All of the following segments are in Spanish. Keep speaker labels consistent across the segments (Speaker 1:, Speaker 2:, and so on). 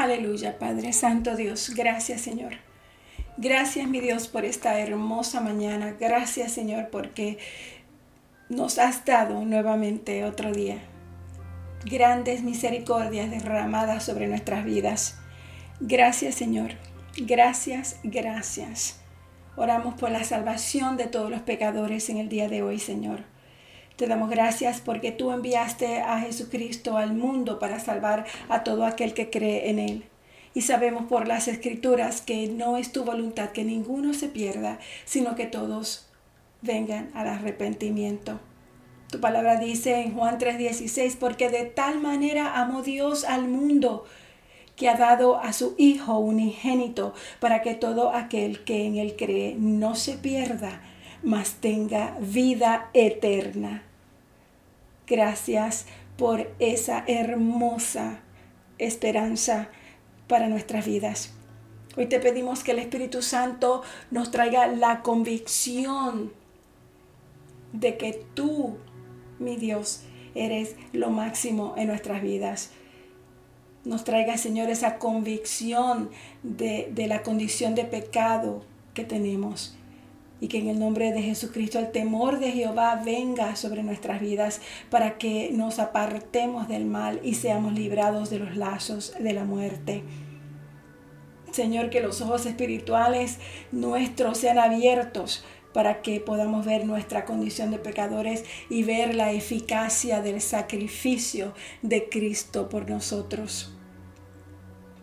Speaker 1: Aleluya, Padre Santo Dios. Gracias, Señor. Gracias, mi Dios, por esta hermosa mañana. Gracias, Señor, porque nos has dado nuevamente otro día. Grandes misericordias derramadas sobre nuestras vidas. Gracias, Señor. Gracias, gracias. Oramos por la salvación de todos los pecadores en el día de hoy, Señor. Te damos gracias porque tú enviaste a Jesucristo al mundo para salvar a todo aquel que cree en Él. Y sabemos por las escrituras que no es tu voluntad que ninguno se pierda, sino que todos vengan al arrepentimiento. Tu palabra dice en Juan 3:16, porque de tal manera amó Dios al mundo que ha dado a su Hijo unigénito para que todo aquel que en Él cree no se pierda, mas tenga vida eterna. Gracias por esa hermosa esperanza para nuestras vidas. Hoy te pedimos que el Espíritu Santo nos traiga la convicción de que tú, mi Dios, eres lo máximo en nuestras vidas. Nos traiga, Señor, esa convicción de, la condición de pecado que tenemos y que en el nombre de Jesucristo el temor de Jehová venga sobre nuestras vidas para que nos apartemos del mal y seamos librados de los lazos de la muerte. Señor, que los ojos espirituales nuestros sean abiertos para que podamos ver nuestra condición de pecadores y ver la eficacia del sacrificio de Cristo por nosotros.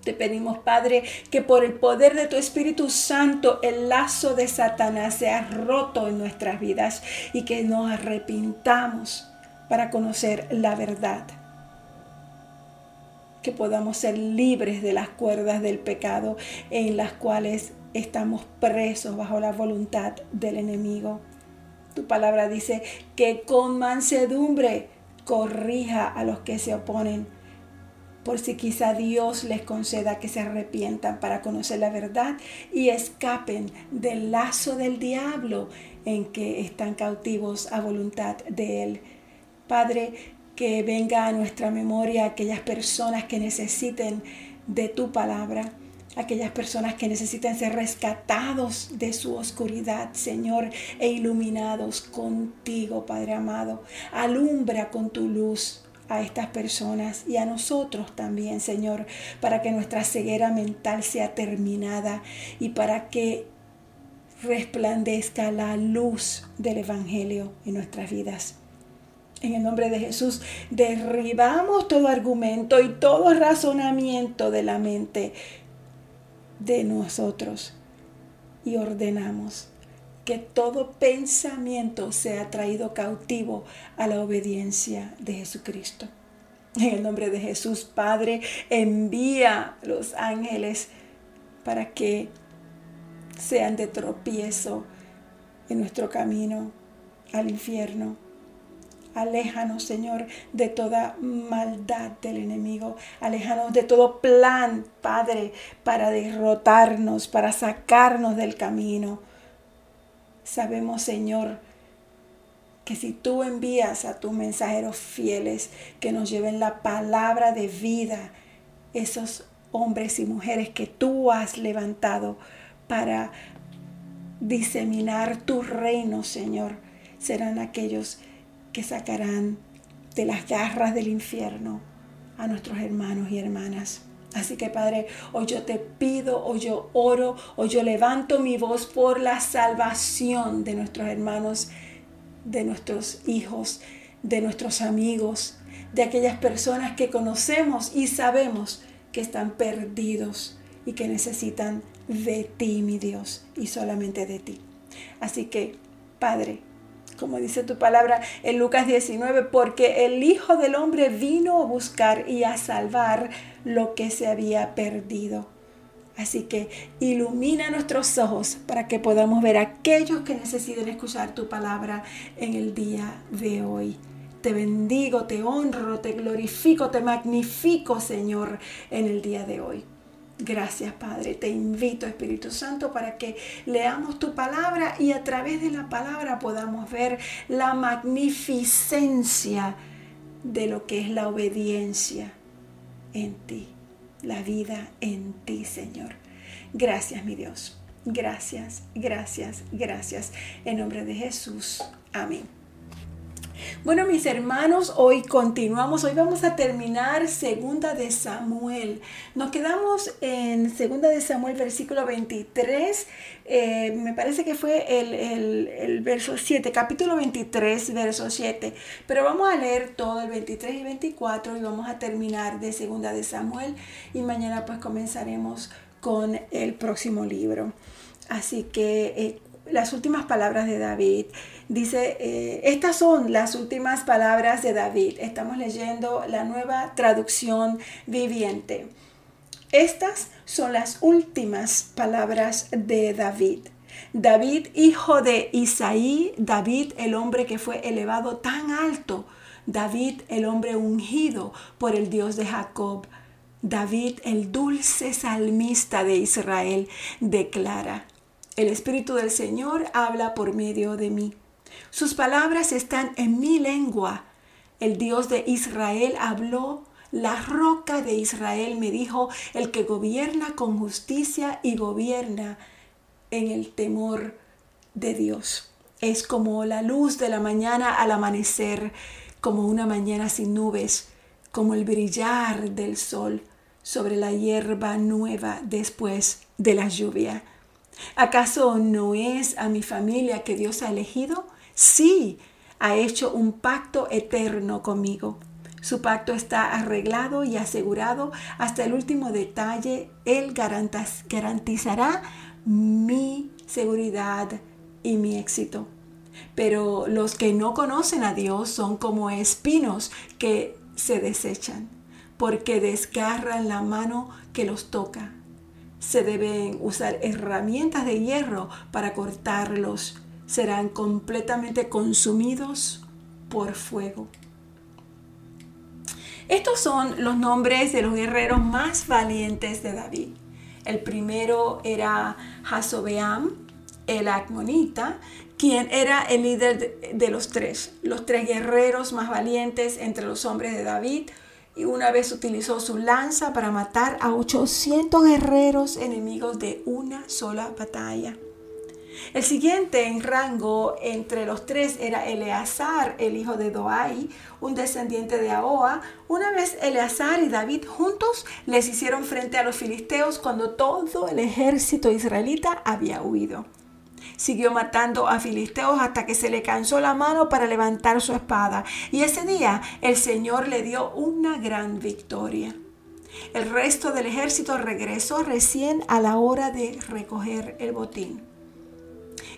Speaker 1: Te pedimos, Padre, que por el poder de tu Espíritu Santo el lazo de Satanás sea roto en nuestras vidas y que nos arrepintamos para conocer la verdad. Que podamos ser libres de las cuerdas del pecado en las cuales estamos presos bajo la voluntad del enemigo. Tu palabra dice que con mansedumbre corrija a los que se oponen por si quizá Dios les conceda que se arrepientan para conocer la verdad y escapen del lazo del diablo en que están cautivos a voluntad de Él. Padre, que venga a nuestra memoria aquellas personas que necesiten de tu palabra, aquellas personas que necesiten ser rescatados de su oscuridad, Señor, e iluminados contigo, Padre amado. Alumbra con tu luz a estas personas y a nosotros también, Señor, para que nuestra ceguera mental sea terminada y para que resplandezca la luz del Evangelio en nuestras vidas. En el nombre de Jesús, derribamos todo argumento y todo razonamiento de la mente de nosotros y ordenamos que todo pensamiento sea traído cautivo a la obediencia de Jesucristo. En el nombre de Jesús, Padre, envía los ángeles para que sean de tropiezo en nuestro camino al infierno. Aléjanos, Señor, de toda maldad del enemigo. Aléjanos de todo plan, Padre, para derrotarnos, para sacarnos del camino. Sabemos, Señor, que si tú envías a tus mensajeros fieles que nos lleven la palabra de vida, esos hombres y mujeres que tú has levantado para diseminar tu reino, Señor, serán aquellos que sacarán de las garras del infierno a nuestros hermanos y hermanas. Así que Padre, hoy yo te pido, hoy yo oro, hoy yo levanto mi voz por la salvación de nuestros hermanos, de nuestros hijos, de nuestros amigos, de aquellas personas que conocemos y sabemos que están perdidos y que necesitan de ti, mi Dios, y solamente de ti. Así que, Padre, como dice tu palabra en Lucas 19, porque el Hijo del Hombre vino a buscar y a salvar lo que se había perdido. Así que ilumina nuestros ojos para que podamos ver a aquellos que necesiten escuchar tu palabra en el día de hoy. Te bendigo, te honro, te glorifico, te magnifico, Señor, en el día de hoy. Gracias, Padre. Te invito, Espíritu Santo, para que leamos tu palabra y a través de la palabra podamos ver la magnificencia de lo que es la obediencia en ti. la vida en ti, Señor. Gracias, mi Dios. Gracias, gracias, gracias. En nombre de Jesús. Amén. Bueno, mis hermanos, hoy continuamos. Hoy vamos a terminar Segunda de Samuel. Nos quedamos en Segunda de Samuel, versículo 23. Eh, me parece que fue el, el, verso 7, capítulo 23, verso 7. Pero vamos a leer todo el 23 y 24 y vamos a terminar de Segunda de Samuel. Y mañana pues comenzaremos con el próximo libro. Así que eh, las últimas palabras de David. Dice, eh, estas son las últimas palabras de David. Estamos leyendo la nueva traducción viviente. Estas son las últimas palabras de David. David, hijo de Isaí, David, el hombre que fue elevado tan alto, David, el hombre ungido por el Dios de Jacob. David, el dulce salmista de Israel, declara, el Espíritu del Señor habla por medio de mí. Sus palabras están en mi lengua. El Dios de Israel habló. La roca de Israel me dijo, el que gobierna con justicia y gobierna en el temor de Dios. Es como la luz de la mañana al amanecer, como una mañana sin nubes, como el brillar del sol sobre la hierba nueva después de la lluvia. ¿Acaso no es a mi familia que Dios ha elegido? Sí, ha hecho un pacto eterno conmigo. Su pacto está arreglado y asegurado hasta el último detalle. Él garantizará mi seguridad y mi éxito. Pero los que no conocen a Dios son como espinos que se desechan, porque desgarran la mano que los toca se deben usar herramientas de hierro para cortarlos. Serán completamente consumidos por fuego. Estos son los nombres de los guerreros más valientes de David. El primero era Hasobeam, el Acmonita, quien era el líder de los tres, los tres guerreros más valientes entre los hombres de David, y una vez utilizó su lanza para matar a 800 guerreros enemigos de una sola batalla. El siguiente en rango entre los tres era Eleazar, el hijo de Doai, un descendiente de Ahoa. Una vez Eleazar y David juntos les hicieron frente a los filisteos cuando todo el ejército israelita había huido. Siguió matando a filisteos hasta que se le cansó la mano para levantar su espada. Y ese día el Señor le dio una gran victoria. El resto del ejército regresó recién a la hora de recoger el botín.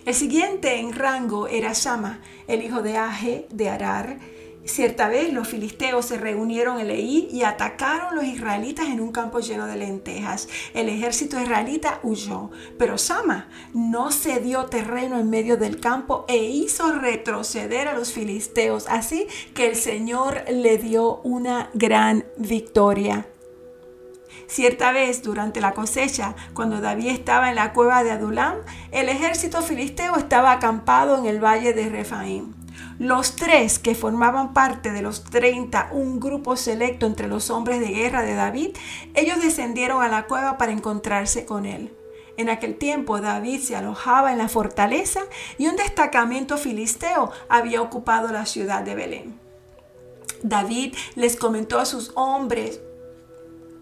Speaker 1: El siguiente en rango era Shama, el hijo de Aje de Arar, Cierta vez los filisteos se reunieron en Leí y atacaron los israelitas en un campo lleno de lentejas. El ejército israelita huyó, pero Sama no cedió terreno en medio del campo e hizo retroceder a los filisteos, así que el Señor le dio una gran victoria. Cierta vez durante la cosecha, cuando David estaba en la cueva de Adulam, el ejército filisteo estaba acampado en el valle de Refaim. Los tres que formaban parte de los 30, un grupo selecto entre los hombres de guerra de David, ellos descendieron a la cueva para encontrarse con él. En aquel tiempo David se alojaba en la fortaleza y un destacamento filisteo había ocupado la ciudad de Belén. David les comentó a sus hombres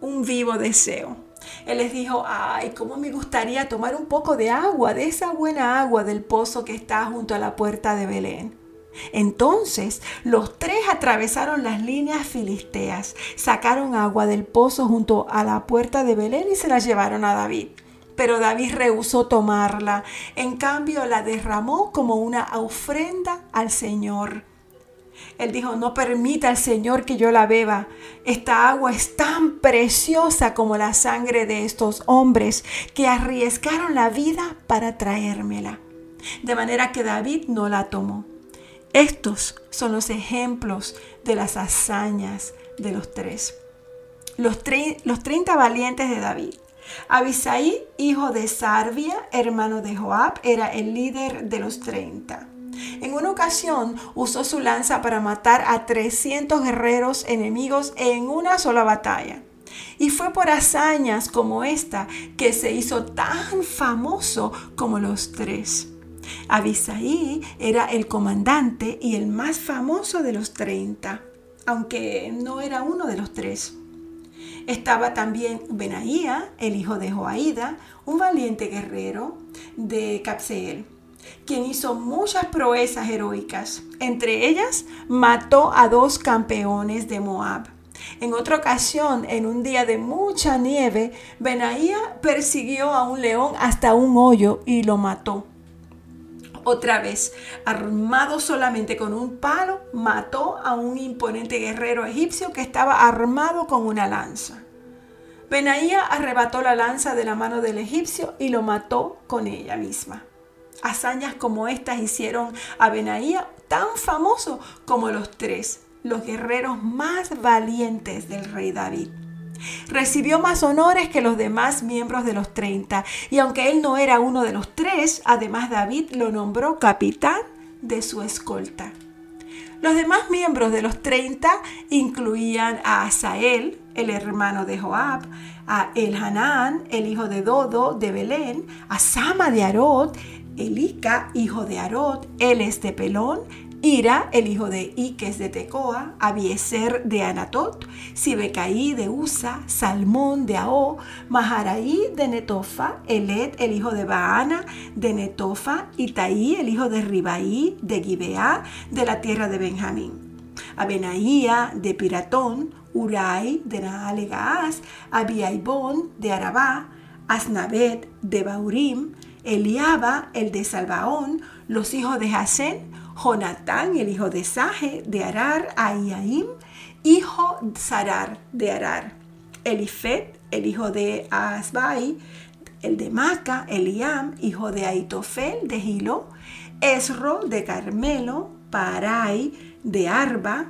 Speaker 1: un vivo deseo. Él les dijo, ay, cómo me gustaría tomar un poco de agua, de esa buena agua del pozo que está junto a la puerta de Belén. Entonces los tres atravesaron las líneas filisteas, sacaron agua del pozo junto a la puerta de Belén y se la llevaron a David. Pero David rehusó tomarla, en cambio la derramó como una ofrenda al Señor. Él dijo, no permita al Señor que yo la beba. Esta agua es tan preciosa como la sangre de estos hombres que arriesgaron la vida para traérmela. De manera que David no la tomó. Estos son los ejemplos de las hazañas de los tres. Los, los 30 valientes de David. Abisaí, hijo de Sarvia, hermano de Joab, era el líder de los 30. En una ocasión usó su lanza para matar a 300 guerreros enemigos en una sola batalla. Y fue por hazañas como esta que se hizo tan famoso como los tres. Abisaí era el comandante y el más famoso de los treinta, aunque no era uno de los tres. Estaba también Benaía, el hijo de Joaída, un valiente guerrero de Capseel, quien hizo muchas proezas heroicas. Entre ellas, mató a dos campeones de Moab. En otra ocasión, en un día de mucha nieve, Benaía persiguió a un león hasta un hoyo y lo mató. Otra vez, armado solamente con un palo, mató a un imponente guerrero egipcio que estaba armado con una lanza. Benaía arrebató la lanza de la mano del egipcio y lo mató con ella misma. Hazañas como estas hicieron a Benaía tan famoso como los tres, los guerreros más valientes del rey David. Recibió más honores que los demás miembros de los 30 y aunque él no era uno de los tres, además David lo nombró capitán de su escolta. Los demás miembros de los 30 incluían a Asael, el hermano de Joab, a Elhanán, el hijo de Dodo de Belén, a Sama de Arod, Elica, hijo de Arod, él es de Pelón, Ira, el hijo de Iques de Tecoa, Abieser de Anatot, Sibecaí de Usa, Salmón de Aó, Maharaí de Netofa, Elet, el hijo de Baana de Netofa, Itaí, el hijo de Ribaí de Gibeá, de la tierra de Benjamín. Abenaía de Piratón, Urai de Naalegaaz, Abiaibón de Arabá, Asnabet de Baurim, Eliaba, el de Salvaón, los hijos de Hasén, Jonatán, el hijo de Saje, de Arar, Aiaim, hijo Sarar, de Arar. Elifet, el hijo de Asbai, el de Maca, Eliam, hijo de Aitofel, de Gilo, Esro, de Carmelo, Parai, de Arba,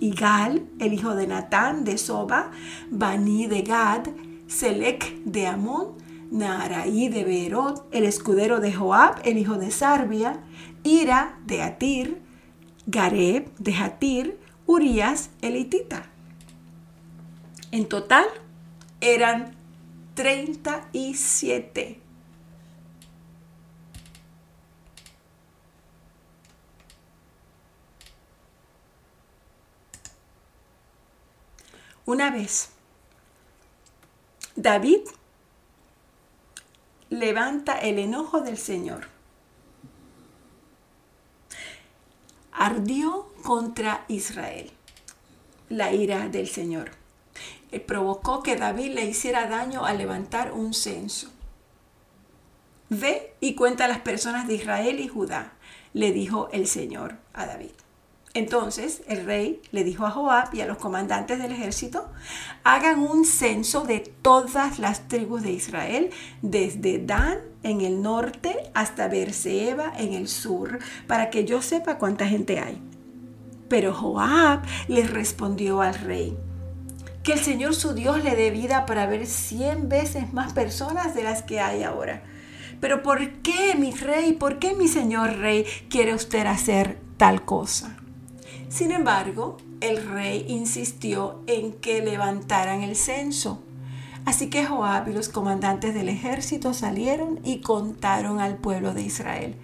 Speaker 1: Igal, el hijo de Natán, de Soba, Bani, de Gad, Selec, de Amón, Naaraí de Beerot, el escudero de Joab, el hijo de Sarbia, Ira de Atir, Gareb de Hatir, Urias elitita. En total eran 37. Una vez, David levanta el enojo del Señor ardió contra Israel la ira del Señor. Él provocó que David le hiciera daño al levantar un censo. Ve y cuenta a las personas de Israel y Judá, le dijo el Señor a David. Entonces el rey le dijo a Joab y a los comandantes del ejército, hagan un censo de todas las tribus de Israel, desde Dan en el norte hasta Berseba en el sur, para que yo sepa cuánta gente hay. Pero Joab le respondió al rey, que el Señor su Dios le dé vida para ver cien veces más personas de las que hay ahora. Pero ¿por qué, mi rey, por qué mi señor rey quiere usted hacer tal cosa? Sin embargo, el rey insistió en que levantaran el censo. Así que Joab y los comandantes del ejército salieron y contaron al pueblo de Israel.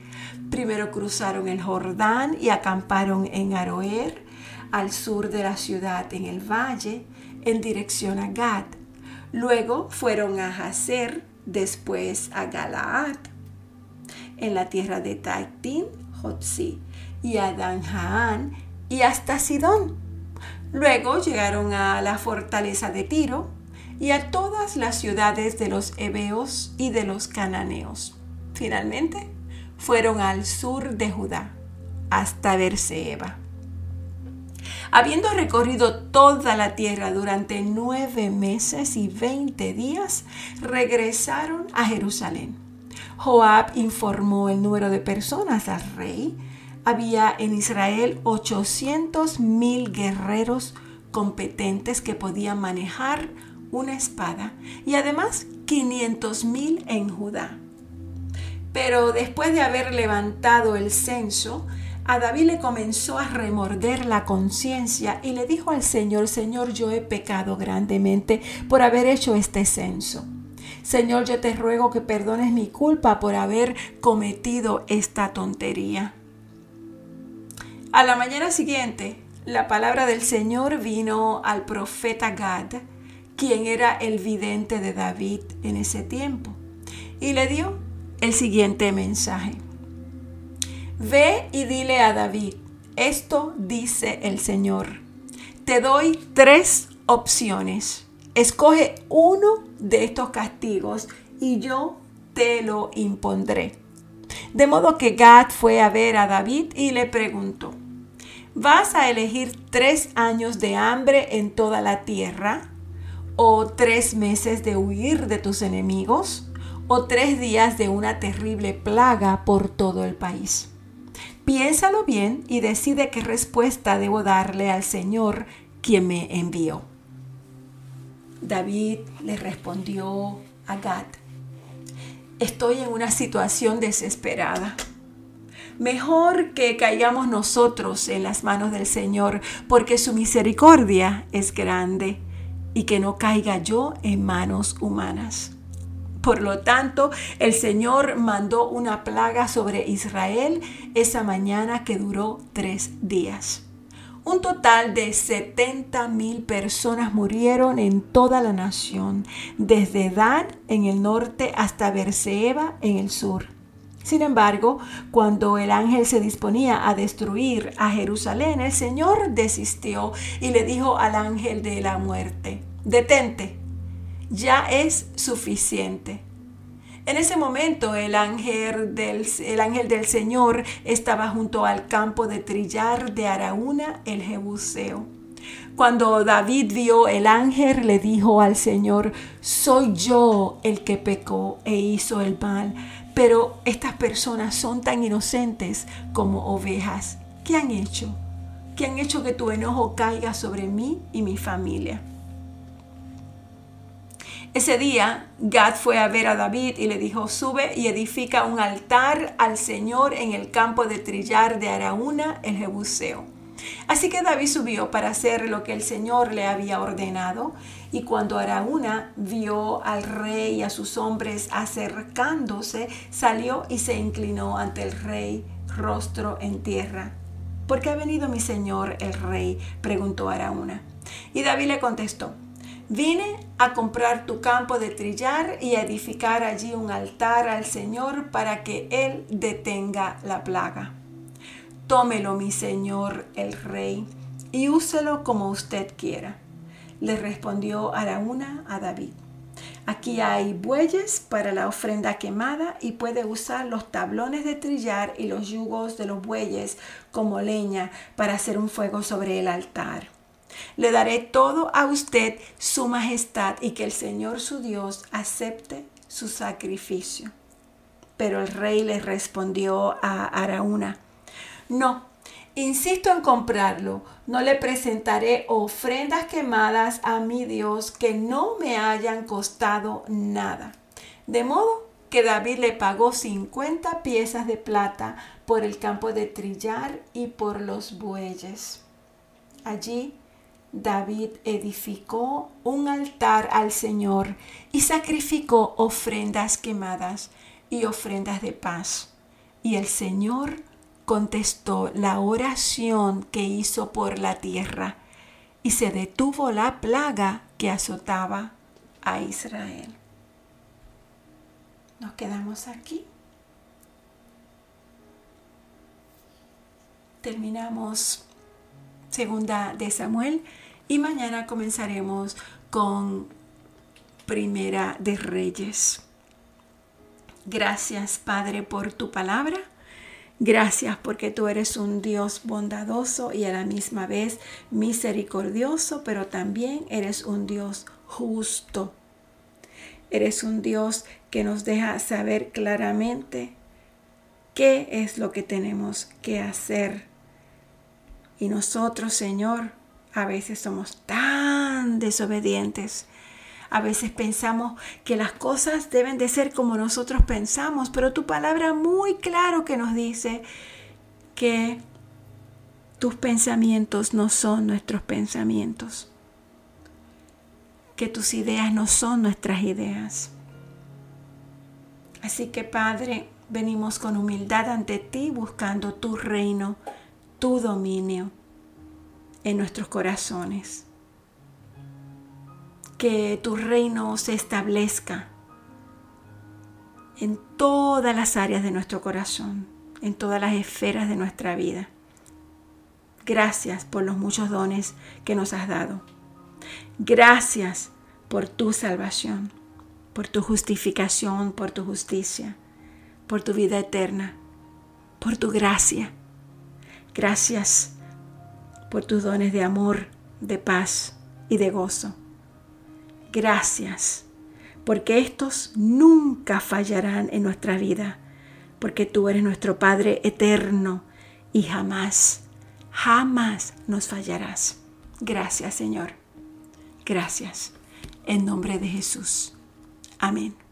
Speaker 1: Primero cruzaron el Jordán y acamparon en Aroer, al sur de la ciudad, en el valle, en dirección a Gad. Luego fueron a Hazer, después a Galaad, en la tierra de Taictín, Jotzi, y a Danjaan, y hasta Sidón. Luego llegaron a la fortaleza de Tiro y a todas las ciudades de los hebeos y de los cananeos. Finalmente, fueron al sur de Judá, hasta Berseba. Habiendo recorrido toda la tierra durante nueve meses y veinte días, regresaron a Jerusalén. Joab informó el número de personas al rey había en Israel 800 mil guerreros competentes que podían manejar una espada y además 500 mil en Judá. Pero después de haber levantado el censo, a David le comenzó a remorder la conciencia y le dijo al Señor, Señor, yo he pecado grandemente por haber hecho este censo. Señor, yo te ruego que perdones mi culpa por haber cometido esta tontería. A la mañana siguiente, la palabra del Señor vino al profeta Gad, quien era el vidente de David en ese tiempo, y le dio el siguiente mensaje. Ve y dile a David, esto dice el Señor. Te doy tres opciones. Escoge uno de estos castigos y yo te lo impondré. De modo que Gad fue a ver a David y le preguntó, ¿vas a elegir tres años de hambre en toda la tierra? ¿O tres meses de huir de tus enemigos? ¿O tres días de una terrible plaga por todo el país? Piénsalo bien y decide qué respuesta debo darle al Señor quien me envió. David le respondió a Gad, estoy en una situación desesperada. Mejor que caigamos nosotros en las manos del Señor, porque su misericordia es grande, y que no caiga yo en manos humanas. Por lo tanto, el Señor mandó una plaga sobre Israel esa mañana que duró tres días. Un total de 70 mil personas murieron en toda la nación, desde Dan en el norte hasta Berseba en el sur. Sin embargo, cuando el ángel se disponía a destruir a Jerusalén, el Señor desistió y le dijo al ángel de la muerte, detente, ya es suficiente. En ese momento el ángel, del, el ángel del Señor estaba junto al campo de trillar de Araúna el Jebuseo. Cuando David vio el ángel, le dijo al Señor, soy yo el que pecó e hizo el mal, pero estas personas son tan inocentes como ovejas. ¿Qué han hecho? ¿Qué han hecho que tu enojo caiga sobre mí y mi familia? Ese día, Gad fue a ver a David y le dijo, sube y edifica un altar al Señor en el campo de trillar de Araúna, el Jebuseo. Así que David subió para hacer lo que el Señor le había ordenado. Y cuando Araúna vio al rey y a sus hombres acercándose, salió y se inclinó ante el rey, rostro en tierra. ¿Por qué ha venido mi señor el rey? preguntó Araúna. Y David le contestó, Vine a comprar tu campo de trillar y a edificar allí un altar al Señor para que Él detenga la plaga. Tómelo, mi Señor el Rey, y úselo como usted quiera. Le respondió Araúna a David. Aquí hay bueyes para la ofrenda quemada y puede usar los tablones de trillar y los yugos de los bueyes como leña para hacer un fuego sobre el altar. Le daré todo a usted, su majestad, y que el Señor su Dios acepte su sacrificio. Pero el rey le respondió a Araúna, no, insisto en comprarlo, no le presentaré ofrendas quemadas a mi Dios que no me hayan costado nada. De modo que David le pagó 50 piezas de plata por el campo de trillar y por los bueyes. Allí David edificó un altar al Señor y sacrificó ofrendas quemadas y ofrendas de paz. Y el Señor contestó la oración que hizo por la tierra y se detuvo la plaga que azotaba a Israel. Nos quedamos aquí. Terminamos segunda de Samuel y mañana comenzaremos con Primera de Reyes. Gracias Padre por tu palabra. Gracias porque tú eres un Dios bondadoso y a la misma vez misericordioso, pero también eres un Dios justo. Eres un Dios que nos deja saber claramente qué es lo que tenemos que hacer. Y nosotros, Señor, a veces somos tan desobedientes. A veces pensamos que las cosas deben de ser como nosotros pensamos, pero tu palabra muy claro que nos dice que tus pensamientos no son nuestros pensamientos, que tus ideas no son nuestras ideas. Así que Padre, venimos con humildad ante ti buscando tu reino, tu dominio en nuestros corazones. Que tu reino se establezca en todas las áreas de nuestro corazón, en todas las esferas de nuestra vida. Gracias por los muchos dones que nos has dado. Gracias por tu salvación, por tu justificación, por tu justicia, por tu vida eterna, por tu gracia. Gracias por tus dones de amor, de paz y de gozo. Gracias porque estos nunca fallarán en nuestra vida, porque tú eres nuestro Padre eterno y jamás, jamás nos fallarás. Gracias Señor. Gracias. En nombre de Jesús. Amén.